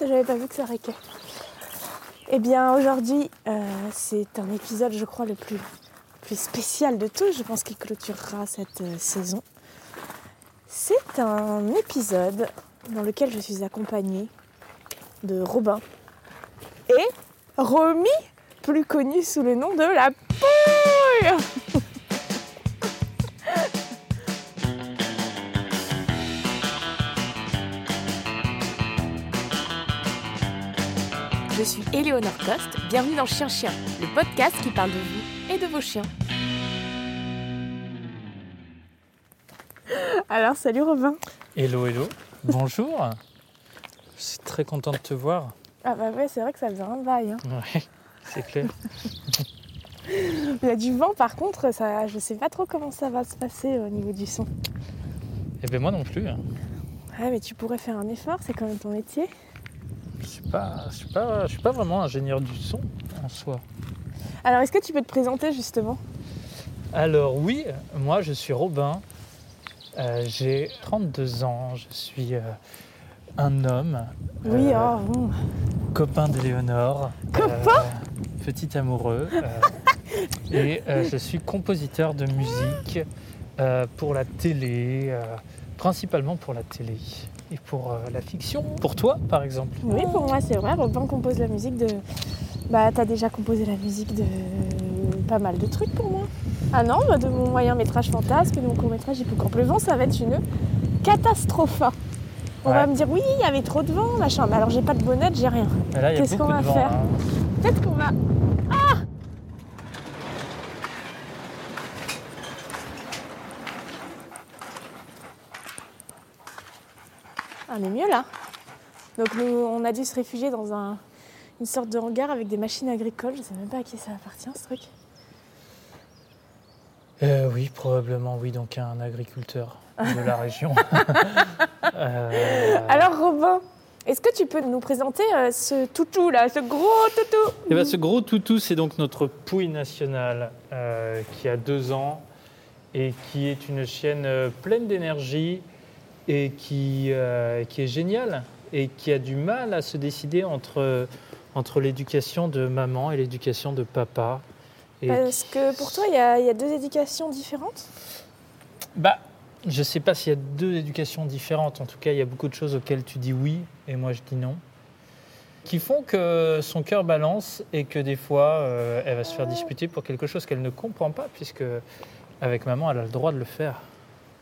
j'avais pas vu que ça raquait. Eh bien, aujourd'hui, euh, c'est un épisode, je crois, le plus, spécial de tous. Je pense qu'il clôturera cette euh, saison. C'est un épisode dans lequel je suis accompagnée de Robin et Romy, plus connu sous le nom de la pouille. Je suis Éléonore Coste, bienvenue dans Chien Chien, le podcast qui parle de vous et de vos chiens. Alors, salut Robin. Hello, hello. Bonjour. Je suis très content de te voir. Ah bah ouais, c'est vrai que ça faisait un bail. Hein. Ouais, c'est clair. Il y a du vent par contre, ça, je sais pas trop comment ça va se passer au niveau du son. Et bien moi non plus. hein. Ouais, mais tu pourrais faire un effort, c'est quand même ton métier. Je suis pas, je suis pas, je suis pas vraiment ingénieur du son en soi. Alors, est-ce que tu peux te présenter justement? Alors oui, moi je suis Robin. Euh, J'ai 32 ans. Je suis euh, un homme. Oui, euh, oh, bon. copain d'Éléonore. Copain euh, Petit amoureux. et je suis compositeur de musique pour la télé, principalement pour la télé et pour euh, la fiction. Pour toi, par exemple. Oui, pour moi, c'est vrai. Robin compose la musique de. Bah, t'as déjà composé la musique de pas mal de trucs pour moi. Ah non, bah, de mon moyen métrage fantasme et de mon court métrage Hippocampe ça va être une catastrophe. On va me dire oui, il y avait trop de vent, machin. Mais alors j'ai pas de bonnette, j'ai rien. Qu'est-ce qu'on va vent. faire hein. Peut-être qu'on va. On est mieux là. Donc nous, on a dû se réfugier dans un- une sorte de hangar avec des machines agricoles. Je sais même pas à qui ça appartient ce truc. Euh, oui, probablement, oui. Donc un agriculteur de la région. Euh, Alors Robin, est-ce que tu peux nous présenter euh, ce toutou là, ce gros toutou? Eh ben, ce gros toutou, c'est donc notre pouille nationale euh, qui a deux ans et qui est une chienne euh, pleine d'énergie et qui, euh, qui est géniale et qui a du mal à se décider entre, entre l'éducation de maman et l'éducation de papa. Et Parce que pour toi, il y, y a deux éducations différentes? Bah, je sais pas s'il y a deux éducations différentes. En tout cas, il y a beaucoup de choses auxquelles tu dis oui et moi je dis non. Qui font que son cœur balance et que des fois, euh, elle va se faire disputer pour quelque chose qu'elle ne comprend pas, puisque avec maman, elle a le droit de le faire.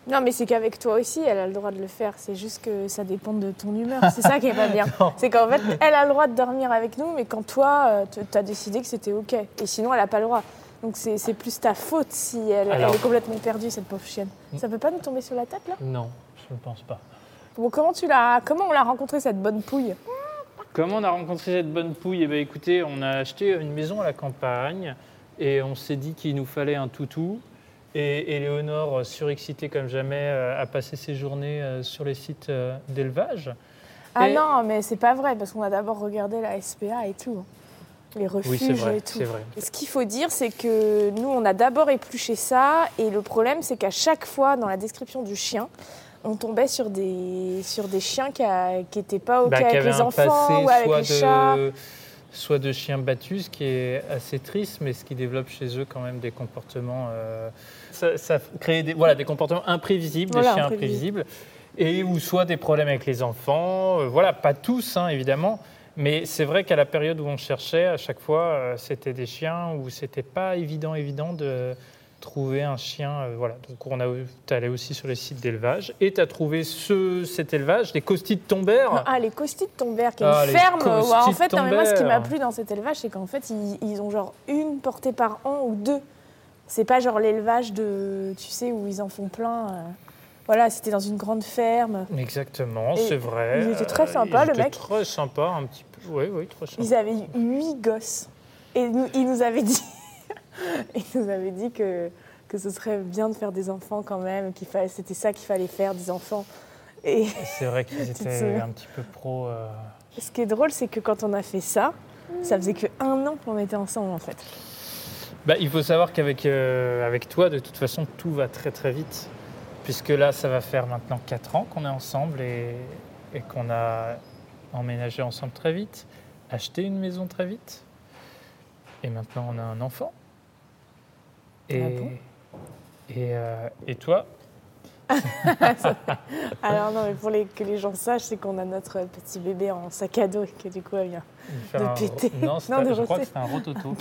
Non, mais c'est qu'avec toi aussi, elle a le droit de le faire. C'est juste que ça dépend de ton humeur. C'est ça qui est pas bien. C'est qu'en fait, elle a le droit de dormir avec nous, mais quand toi, tu as décidé que c'était OK. Et sinon, elle n'a pas le droit. Donc c'est plus ta faute si elle, est complètement perdue, cette pauvre chienne. Ça peut pas nous tomber sur la tête, là? Non, je ne pense pas. Bon, comment, tu l'as, comment on l'a rencontrée, cette bonne pouille? Comment on a rencontré cette bonne pouille? Eh bien, écoutez, on a acheté une maison à la campagne et on s'est dit qu'il nous fallait un toutou. Et Éléonore, surexcitée comme jamais, euh, a passé ses journées euh, sur les sites euh, d'élevage. Ah Et- non, mais c'est pas vrai, parce qu'on a d'abord regardé la SPA et tout. hein. Les refuges Oui, vrai, et tout. c'est vrai. Ce qu'il faut dire, c'est que nous, on a d'abord épluché ça, et le problème, c'est qu'à chaque fois, dans la description du chien, on tombait sur des, sur des chiens qui n'étaient pas OK Bah, avec qui avait les enfants ou avec les chats. de, soit de chiens battus, ce qui est assez triste, mais ce qui développe chez eux quand même des comportements. euh, ça, ça crée des, voilà, des comportements imprévisibles, Voilà, des chiens imprévisibles. imprévisibles, et ou soit des problèmes avec les enfants. euh, voilà, pas tous, hein, évidemment. Mais c'est vrai qu'à la période où on cherchait, à chaque fois, euh, c'était des chiens où c'était pas évident, évident de trouver un chien. euh, voilà. Donc on a, allé aussi sur les sites d'élevage et tu as trouvé ce, cet élevage, des costites tombères. Ah, les costis de Tombert, qui est Ah, une les ferme. où, en de fait, non, mais moi, ce qui m'a Tombert. plu dans cet élevage, c'est qu'en fait, ils, ils ont genre une portée par an ou deux. C'est pas genre l'élevage de, tu sais, où ils en font plein. euh. Voilà, c'était dans une grande ferme. Exactement, c'est vrai. il était très Euh, sympa, il le était mec. Très sympa, un petit peu. Oui, oui, très sympa. Ils avaient huit gosses. Et nous- ils nous avaient dit, ils nous avaient dit que, que ce serait bien de faire des enfants quand même, qu'il fallait, c'était ça qu'il fallait faire, des enfants. Et C'est vrai qu'ils étaient un petit peu pro. euh, ce qui est drôle, c'est que quand on a fait ça, ça faisait que un an qu'on était ensemble en fait. Bah, il faut savoir qu'avec euh, avec toi, de toute façon, tout va très très vite. Puisque là, ça va faire maintenant 4 ans qu'on est ensemble et, et qu'on a emménagé ensemble très vite, acheté une maison très vite. Et maintenant, on a un enfant. Et, Ah bon? et, euh, et toi? Alors non, mais pour les, que les gens sachent, c'est qu'on a notre petit bébé en sac à dos et que du coup, elle vient. De un- péter. Non, c'était- Non, de je crois que c'était un rototo.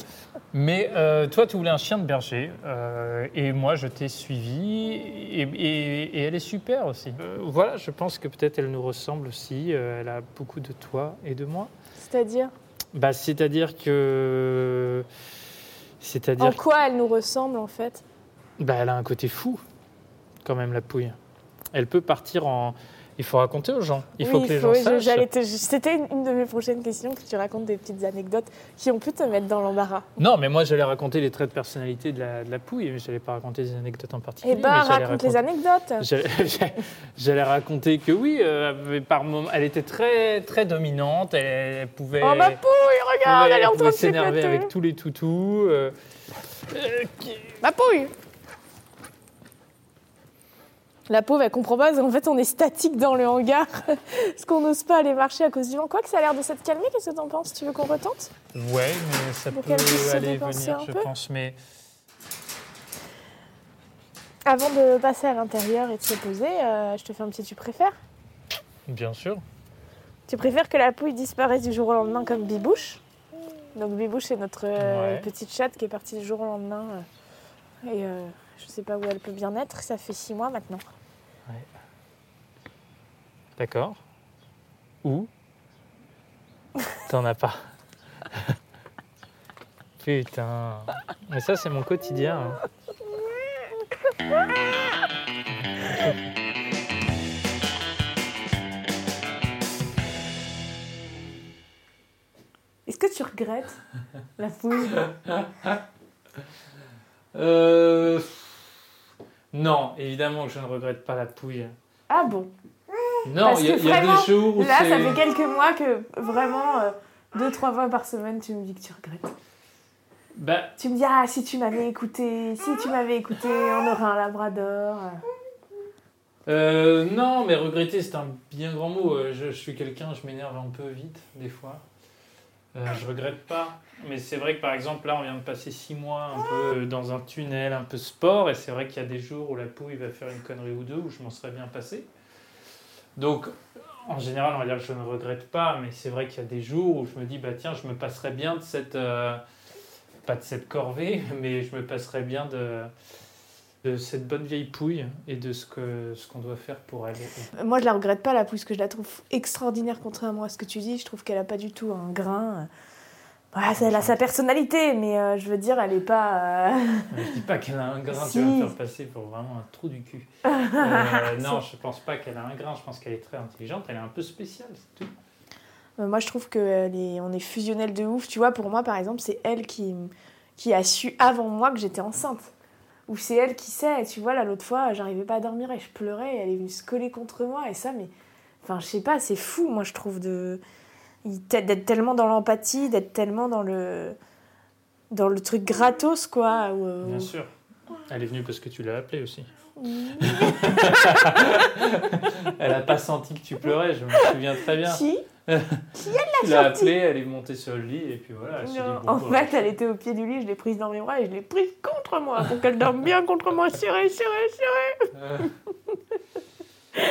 Mais euh, toi, tu voulais un chien de berger. euh, et moi, je t'ai suivi. Et, et- et elle est super aussi. Euh, voilà, je pense que peut-être elle nous ressemble aussi. euh, elle a beaucoup de toi et de moi. C'est-à-dire? Bah, c'est-à-dire que. En C'est-à-dire quoi elle nous ressemble en fait? Bah, elle a un côté fou, quand même, la pouille. Elle peut partir en. Il faut raconter aux gens. Il faut que les faut- gens sachent. j'allais te- C'était une, de mes prochaines questions, que tu racontes des petites anecdotes qui ont pu te mettre dans l'embarras. Non, mais moi, j'allais raconter les traits de personnalité de la, de la pouille, mais je n'allais pas raconter des anecdotes en particulier. Eh ben, j'allais raconte les anecdotes. J'allais j'allais raconter que oui, euh, par moment, elle était très, très dominante. Elle, elle pouvait. Oh ma pouille, regarde, pouvait- elle est en train de s'énerver avec tous les toutous. euh, euh, qui- Ma pouille La pauvre, elle comprend pas, qu'en fait, on est statique dans le hangar, parce qu'on n'ose pas aller marcher à cause du vent? Quoi que ça a l'air de s'être calmé, qu'est-ce que t'en penses? Tu veux qu'on retente? Ouais, mais ça Pour peut aller venir, je peu. pense. Mais Avant de passer à l'intérieur et de se poser, euh, je te fais un petit tu préfères bien sûr. Tu préfères que la pouille disparaisse du jour au lendemain comme Bibouche? Donc Bibouche, c'est notre euh, Ouais. petite chatte qui est partie du jour au lendemain. euh, et euh, je sais pas où elle peut bien être, ça fait six mois maintenant. D'accord. Où T'en as pas. Putain. Mais ça, c'est mon quotidien. hein. Est-ce que tu regrettes la pouille Euh... Non, évidemment que je ne regrette pas la pouille. Ah bon? Non, il y a, que il y a vraiment, des jours où Là, ça fait quelques mois que vraiment, euh, deux, trois fois par semaine, tu me dis que tu regrettes. Bah, Tu me dis, ah, si tu m'avais écouté, si tu m'avais écouté, on aurait un labrador. euh, non, mais regretter, c'est un bien grand mot. Euh, Je, je suis quelqu'un, je m'énerve un peu vite, des fois. Euh, je regrette pas. Mais c'est vrai que, par exemple, là, on vient de passer six mois un peu dans un tunnel, un peu sport. Et c'est vrai qu'il y a des jours où la pouille va faire une connerie ou deux, où je m'en serais bien passé. Donc, en général, on va dire que je ne regrette pas. Mais c'est vrai qu'il y a des jours où je me dis, bah tiens, je me passerais bien de cette... euh, pas de cette corvée, mais je me passerais bien de, de cette bonne vieille pouille et de ce que ce qu'on doit faire pour elle. Moi, je la regrette pas, la pouille, parce que je la trouve extraordinaire, contrairement à ce que tu dis. Je trouve qu'elle a pas du tout un grain. Voilà, elle a sa personnalité, mais euh, je veux dire, elle est pas. euh, Je dis pas qu'elle a un grain, Si. tu vas me faire passer pour vraiment un trou du cul. Euh, non, je pense pas qu'elle a un grain, je pense qu'elle est très intelligente, elle est un peu spéciale, c'est tout. Euh, Moi, je trouve qu'on est, on est fusionnel de ouf. Tu vois, pour moi, par exemple, c'est elle qui, qui a su avant moi que j'étais enceinte. Ou c'est elle qui sait. Tu vois, là, l'autre fois, j'arrivais pas à dormir et je pleurais et elle est venue se coller contre moi. Et ça, mais. Enfin, je sais pas, c'est fou, moi, je trouve, de d'être tellement dans l'empathie, d'être tellement dans le. dans le truc gratos, quoi. où, euh, Bien sûr. Elle est venue parce que tu l'as appelée aussi. Elle a pas senti que tu pleurais, je me souviens très bien. Si Tu l'as appelée, elle est montée sur le lit et puis voilà. elle dit, bon, en fait, elle était au pied du lit, je l'ai prise dans mes bras et je l'ai prise contre moi pour qu'elle dorme bien contre moi, serrée, serrée, serrée. euh,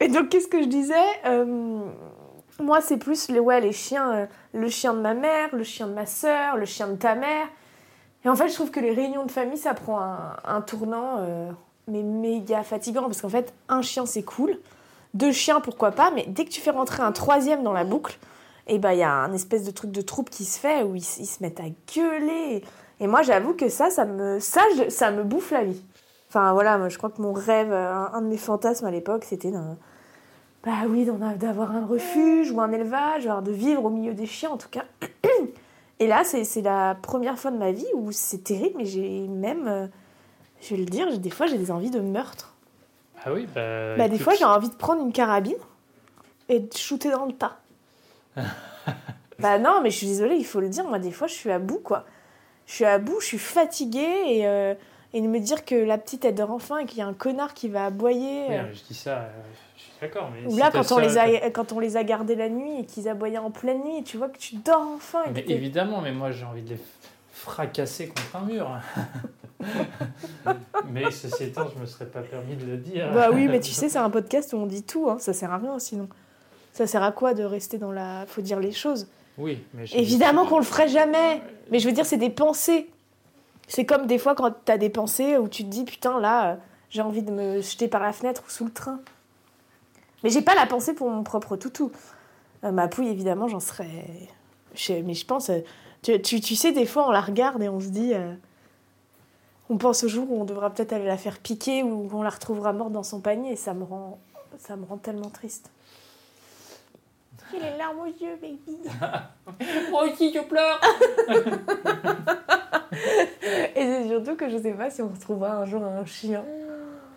Et donc, qu'est-ce que je disais Euh, Moi, c'est plus les, ouais, les chiens, euh, le chien de ma mère, le chien de ma sœur, le chien de ta mère. Et en fait, je trouve que les réunions de famille, ça prend un, un tournant, euh, mais méga fatigant, parce qu'en fait, un chien, c'est cool. Deux chiens, pourquoi pas, mais dès que tu fais rentrer un troisième dans la boucle, et ben il y a un espèce de truc de troupe qui se fait où ils, se mettent à gueuler. Et moi, j'avoue que ça, ça me, ça, ça me bouffe la vie. Enfin voilà, moi je crois que mon rêve, un, de mes fantasmes à l'époque, c'était bah oui, d'avoir un refuge ou un élevage, de vivre au milieu des chiens en tout cas. Et là, c'est la première fois de ma vie où c'est terrible, mais j'ai même, euh, je vais le dire, des fois j'ai des envies de meurtre. Ah oui, bah. Bah, des fois j'ai envie de prendre une carabine et de shooter dans le tas. bah non, mais je suis désolée, il faut le dire, moi des fois je suis à bout quoi. Je suis à bout, je suis fatiguée et, euh, et de me dire que la petite elle dort enfin et qu'il y a un connard qui va aboyer. Euh, je dis ça, euh, d'accord. Mais Ou là, quand on, ça, les a, quand on les a gardés la nuit et qu'ils aboyaient en pleine nuit, tu vois que tu dors enfin. et Mais évidemment, mais moi j'ai envie de les fracasser contre un mur. mais ceci étant, je me serais pas permis de le dire. Bah oui, mais tu sais, c'est un podcast où on dit tout, hein. ça sert à rien sinon. Ça sert à quoi de rester dans la. Faut dire les choses? Oui, mais Évidemment qu'on le ferait jamais. Mais je veux dire, c'est des pensées. C'est comme des fois quand t'as des pensées où tu te dis putain là, euh, j'ai envie de me jeter par la fenêtre ou sous le train. Mais j'ai pas la pensée pour mon propre toutou. Euh, ma pouille, évidemment, j'en serais. Mais je pense. euh, Tu, tu, tu sais, des fois, on la regarde et on se dit. euh, On pense au jour où on devra peut-être aller la faire piquer ou qu'on la retrouvera morte dans son panier et ça me rend, ça me rend tellement triste. J'ai les larmes aux yeux, baby. Moi aussi, je pleure. Et c'est surtout que je sais pas si on retrouvera un jour un chien.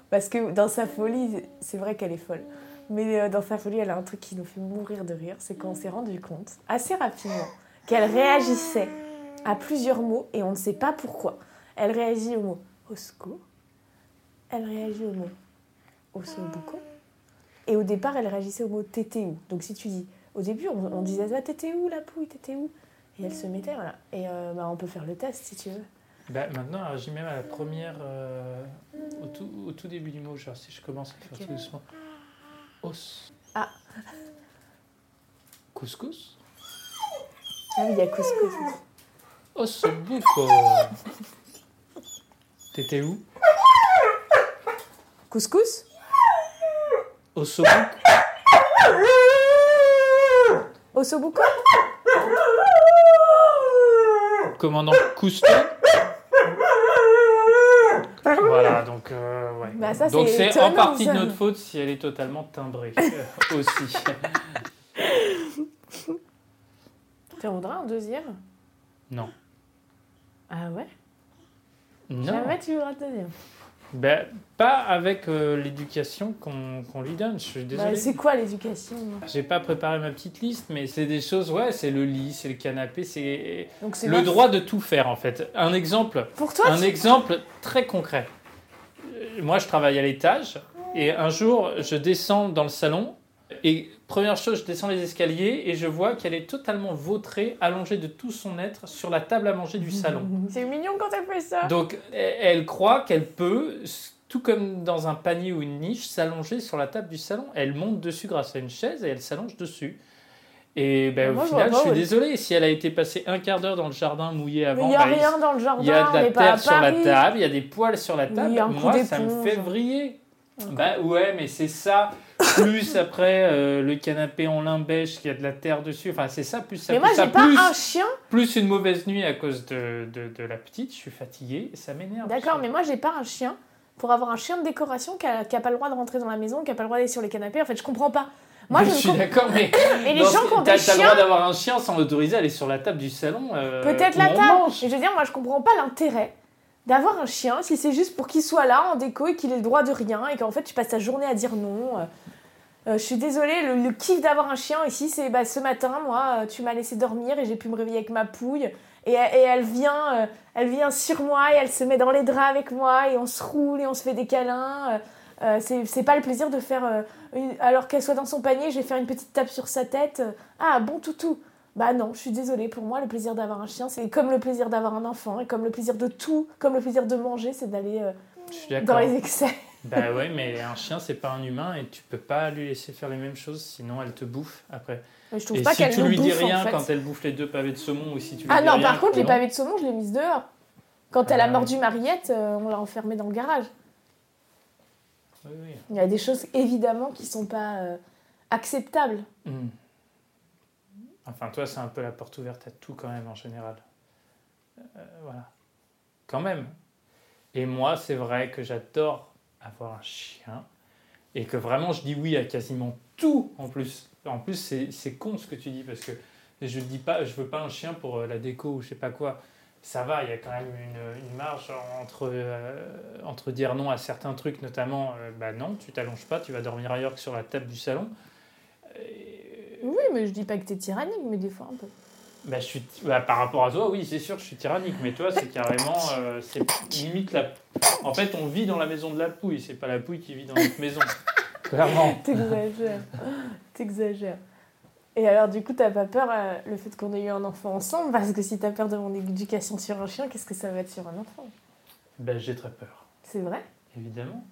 Parce que dans sa folie, c'est vrai qu'elle est folle. Mais euh, dans sa folie, elle a un truc qui nous fait mourir de rire. C'est qu'on s'est rendu compte, assez rapidement, qu'elle réagissait à plusieurs mots et on ne sait pas pourquoi. Elle réagit au mot osco. Elle réagit au mot ossobuco. Et au départ, elle réagissait au mot tété Donc si tu dis, au début, on, on disait ah, t'étais où la pouille, t'étais où Et elle se mettait, voilà. Et euh, bah, on peut faire le test si tu veux. Bah, maintenant, elle réagit même à la première. euh, au, tout, au tout début du mot, genre si je commence à faire tout doucement. Os. Ah. Couscous Ah oui, il y a couscous. Ossobuco. T'étais où Couscous Ossobuco Ossobuco Commandant Cousteau Voilà, donc euh, ouais. Bah, ça, donc c'est c'est en étonnant, partie ça. de notre faute si elle est totalement timbrée euh, aussi. Tu en voudras un deuxième? Non. Ah ouais? Non. Jamais tu voudras un deuxième. Ben, pas avec euh, l'éducation qu'on qu'on lui donne, je suis Bah, désolé. c'est quoi l'éducation J'ai pas préparé ma petite liste, mais c'est des choses, ouais, c'est le lit, c'est le canapé, c'est le droit de tout faire en fait. Un exemple, Pour toi un exemple très concret. Euh, Moi, je travaille à l'étage et un jour, je descends dans le salon et première chose, je descends les escaliers et je vois qu'elle est totalement vautrée, allongée de tout son être sur la table à manger du salon. C'est mignon quand elle fait ça. Donc, elle croit qu'elle peut, tout comme dans un panier ou une niche, s'allonger sur la table du salon. Elle monte dessus grâce à une chaise et elle s'allonge dessus. Et ben, Moi, au final, je suis ouais. désolé. Si elle a été passée un quart d'heure dans le jardin mouillé avant, il y a bah, rien dans le jardin, il y a de on la terre sur la table, il y a des poils sur la table. Moi, ça me fait vriller. Bah ouais, mais c'est ça. Plus après euh, le canapé en lin beige qui a de la terre dessus. Enfin, c'est ça. Plus ça. Mais moi j'ai pas plus, un chien. plus une mauvaise nuit à cause de, de, de la petite. Je suis fatigué et ça m'énerve. D'accord, mais moi j'ai pas un chien. Pour avoir un chien de décoration qui a, qui a pas le droit de rentrer dans la maison, qui a pas le droit d'aller sur les canapés, en fait je comprends pas. Moi je je suis d'accord, mais. Et les gens qui ont des T'as le chiens, droit d'avoir un chien sans l'autoriser à aller sur la table du salon. euh, peut-être la table. je veux dire, moi je comprends pas l'intérêt d'avoir un chien si c'est juste pour qu'il soit là en déco et qu'il ait le droit de rien et qu'en fait tu passes ta journée à dire non. Euh, euh, je suis désolée, le, kiff d'avoir un chien ici, c'est bah, ce matin, moi, euh, tu m'as laissé dormir et j'ai pu me réveiller avec ma pouille. Et, et elle, vient, elle vient sur moi et elle se met dans les draps avec moi et on se roule et on se fait des câlins. Euh, c'est pas le plaisir de faire. alors qu'elle soit dans son panier, je vais faire une petite tape sur sa tête. Ah, bon toutou. Bah non, je suis désolée. Pour moi, le plaisir d'avoir un chien, c'est comme le plaisir d'avoir un enfant et comme le plaisir de tout, comme le plaisir de manger, c'est d'aller euh, dans les excès. Bah ouais, mais un chien, c'est pas un humain et tu peux pas lui laisser faire les mêmes choses, sinon elle te bouffe après. Mais je trouve Et pas si qu'elle tu nous lui dis rien en fait. quand elle bouffe les deux pavés de saumon ou si tu lui Ah dis non, rien, par contre, les pavés de saumon, je l'ai mise dehors. Quand elle Ah a ouais. mordu Mariette, euh, on l'a enfermée dans le garage. Oui, oui. Il y a des choses évidemment qui sont pas euh, acceptables. Hmm. Enfin, toi, c'est un peu la porte ouverte à tout quand même en général. Euh, voilà. Quand même. Et moi, c'est vrai que j'adore avoir un chien et que vraiment je dis oui à quasiment tout en plus. En plus, c'est con ce que tu dis parce que je dis pas, je veux pas un chien pour euh, la déco ou je sais pas quoi. Ça va, il y a quand même une, marge entre, euh, entre dire non à certains trucs, notamment, bah non, tu t'allonges pas, tu vas dormir ailleurs que sur la table du salon. Oui, mais je dis pas que t'es tyrannique, mais des fois un peu. bah, je suis, bah, par rapport à toi, oui, c'est sûr, je suis tyrannique. Mais toi, c'est carrément, euh, c'est limite la. En fait, on vit dans la maison de la pouille. C'est pas la pouille qui vit dans notre maison. Clairement. T'exagères. T'exagères. Et alors, du coup, t'as pas peur euh, le fait qu'on ait eu un enfant ensemble? Parce que si t'as peur de mon éducation sur un chien, qu'est-ce que ça va être sur un enfant? Ben, j'ai très peur, C'est vrai? Évidemment.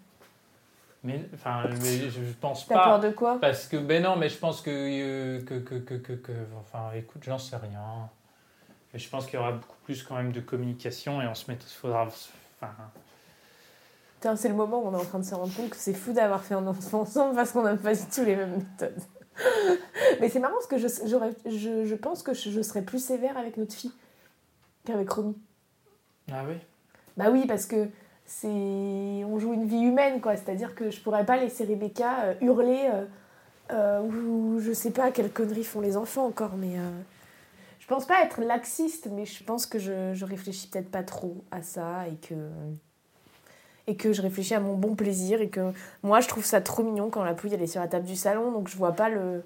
Mais, enfin, mais je, pense T'as pas. peur de quoi Parce que, ben non, mais je pense que, euh, que, que, que, que, enfin, écoute, j'en sais rien. Mais je pense qu'il y aura beaucoup plus quand même de communication et on se met, faudra, enfin, Putain, C'est le moment où on est en train de se rendre compte que c'est fou d'avoir fait un enfant ensemble parce qu'on n'a pas du tout les mêmes méthodes. Mais c'est marrant parce que je, je pense que je, je serais plus sévère avec notre fille qu'avec Romy. ah oui? Bah oui, parce que c'est on joue une vie humaine, quoi. C'est-à-dire que je pourrais pas laisser Rebecca euh, hurler euh, euh, ou je sais pas quelles conneries font les enfants encore, mais je pense pas être laxiste, mais je pense que je, je réfléchis peut-être pas trop à ça et que et que je réfléchis à mon bon plaisir et que moi je trouve ça trop mignon quand la pouille elle est sur la table du salon, donc je vois pas le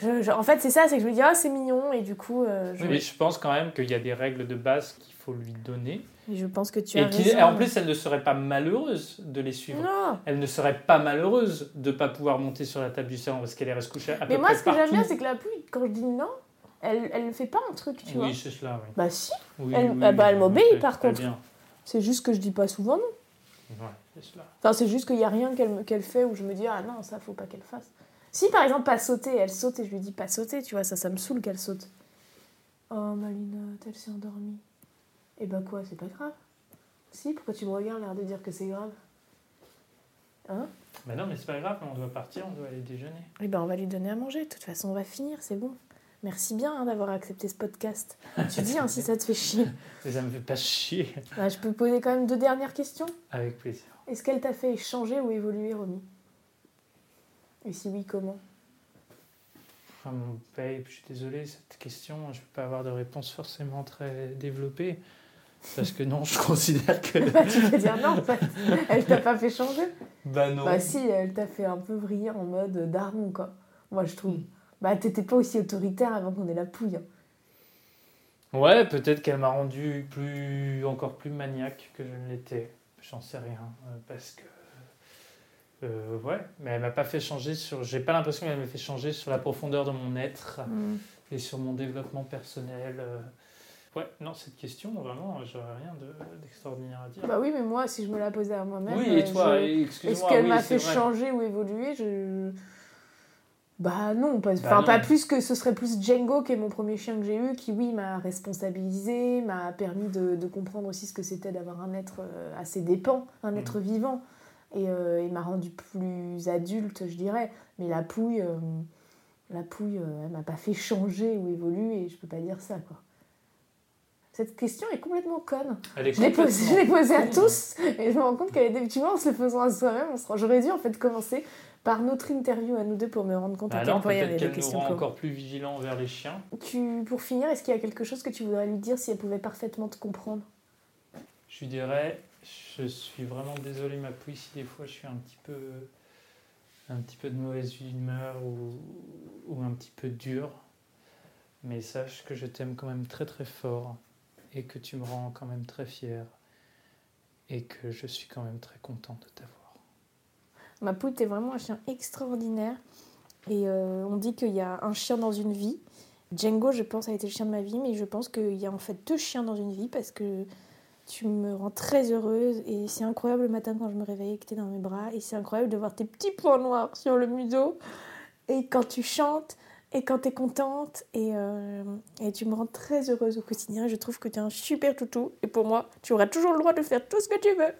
je- je- en fait, c'est ça, c'est que je me dis, ah, c'est mignon, et du coup, euh, je, Oui, mais je pense quand même qu'il y a des règles de base qu'il faut lui donner. et je pense que tu as Et, raison. et en plus, elle ne serait pas malheureuse de les suivre. non, Elle ne serait pas malheureuse de ne pas pouvoir monter sur la table du salon parce qu'elle irait se coucher à Mais peu moi, près ce que j'aime bien, c'est que la pluie, quand je dis non, elle, elle ne fait pas un truc, tu vois. Oui, c'est cela, oui. Bah si, Oui, Elle- oui, ah bah, elle m'obéit, par contre. bien. c'est juste que je dis pas souvent non. Ouais, c'est cela. Enfin, c'est juste qu'il n'y a rien qu'elle qu'elle fait où je me dis, ah non, ça, faut pas qu'elle fasse. Si, par exemple, pas sauter, elle saute et je lui dis pas sauter, tu vois, ça, ça me saoule qu'elle saute. Oh, Malinotte, elle s'est endormie. Et bah quoi, c'est pas grave. Si, pourquoi tu me regardes, l'air de dire que c'est grave? Hein? Bah non, mais c'est pas grave, on doit partir, on doit aller déjeuner. Eh ben, on va lui donner à manger. De toute façon, on va finir, c'est bon. Merci bien hein, d'avoir accepté ce podcast. Tu dis hein, si ça te fait chier. Mais ça me fait pas chier. Ah, je peux poser quand même deux dernières questions. Avec plaisir. Est-ce qu'elle t'a fait changer ou évoluer, Romy? Et si oui, comment? Enfin, mon babe, je suis désolé, cette question, je peux pas avoir de réponse forcément très développée. Parce que non, je considère que. Bah, Tu peux dire non, en fait. Elle t'a pas fait changer? Bah non. Bah si, elle t'a fait un peu vriller en mode daron, quoi. Moi, je trouve. Mm. Bah, t'étais pas aussi autoritaire avant qu'on ait la pouille. hein. Ouais, peut-être qu'elle m'a rendu plus, encore plus maniaque que je ne l'étais. J'en sais rien. euh, Parce que. Euh, ouais, mais elle m'a pas fait changer sur. J'ai pas l'impression qu'elle m'a fait changer sur la profondeur de mon être et sur mon développement personnel. euh. Ouais, non, cette question, vraiment, j'aurais rien de- d'extraordinaire à dire. Bah oui, mais moi, si je me la posais à moi-même. oui, et euh, toi, je- et Est-ce excuse-moi. qu'elle oui, m'a fait vrai. changer ou évoluer je... Bah non, pas, Bah non. pas plus que ce serait plus Django qui est mon premier chien que j'ai eu, qui oui m'a responsabilisé, m'a permis de, de comprendre aussi ce que c'était d'avoir un être euh, assez dépend, un Mm. être vivant, et, euh, et m'a rendu plus adulte, je dirais. Mais la pouille, euh, la pouille, euh, elle m'a pas fait changer ou évoluer, et je peux pas dire ça quoi. Cette question est complètement conne. Elle est Je l'ai posée, à tous et je me rends compte qu'elle est vois, en se le faisant à soi-même, rend- j'aurais dû en fait commencer par notre interview à nous deux pour me rendre compte Bah à quel point il y peut-être avait des qu'elle nous questions. rend encore plus vigilants envers les chiens. Tu, pour finir, est-ce qu'il y a quelque chose que tu voudrais lui dire si elle pouvait parfaitement te comprendre? Je lui dirais, je suis vraiment désolé ma pouille si des fois je suis un petit peu, un petit peu de mauvaise humeur ou, ou un petit peu dur. Mais sache que je t'aime quand même très très fort et que tu me rends quand même très fier et que je suis quand même très content de t'avoir. Ma pouille, t'es vraiment un chien extraordinaire. Et euh, on dit qu'il y a un chien dans une vie. Django, je pense, a été le chien de ma vie, mais je pense qu'il y a en fait deux chiens dans une vie parce que tu me rends très heureuse. Et c'est incroyable le matin quand je me réveille que t'es dans mes bras. Et c'est incroyable de voir tes petits points noirs sur le museau. Et quand tu chantes, et quand t'es contente. Et, euh, et tu me rends très heureuse au quotidien. Je trouve que tu es un super toutou. Et pour moi, tu auras toujours le droit de faire tout ce que tu veux.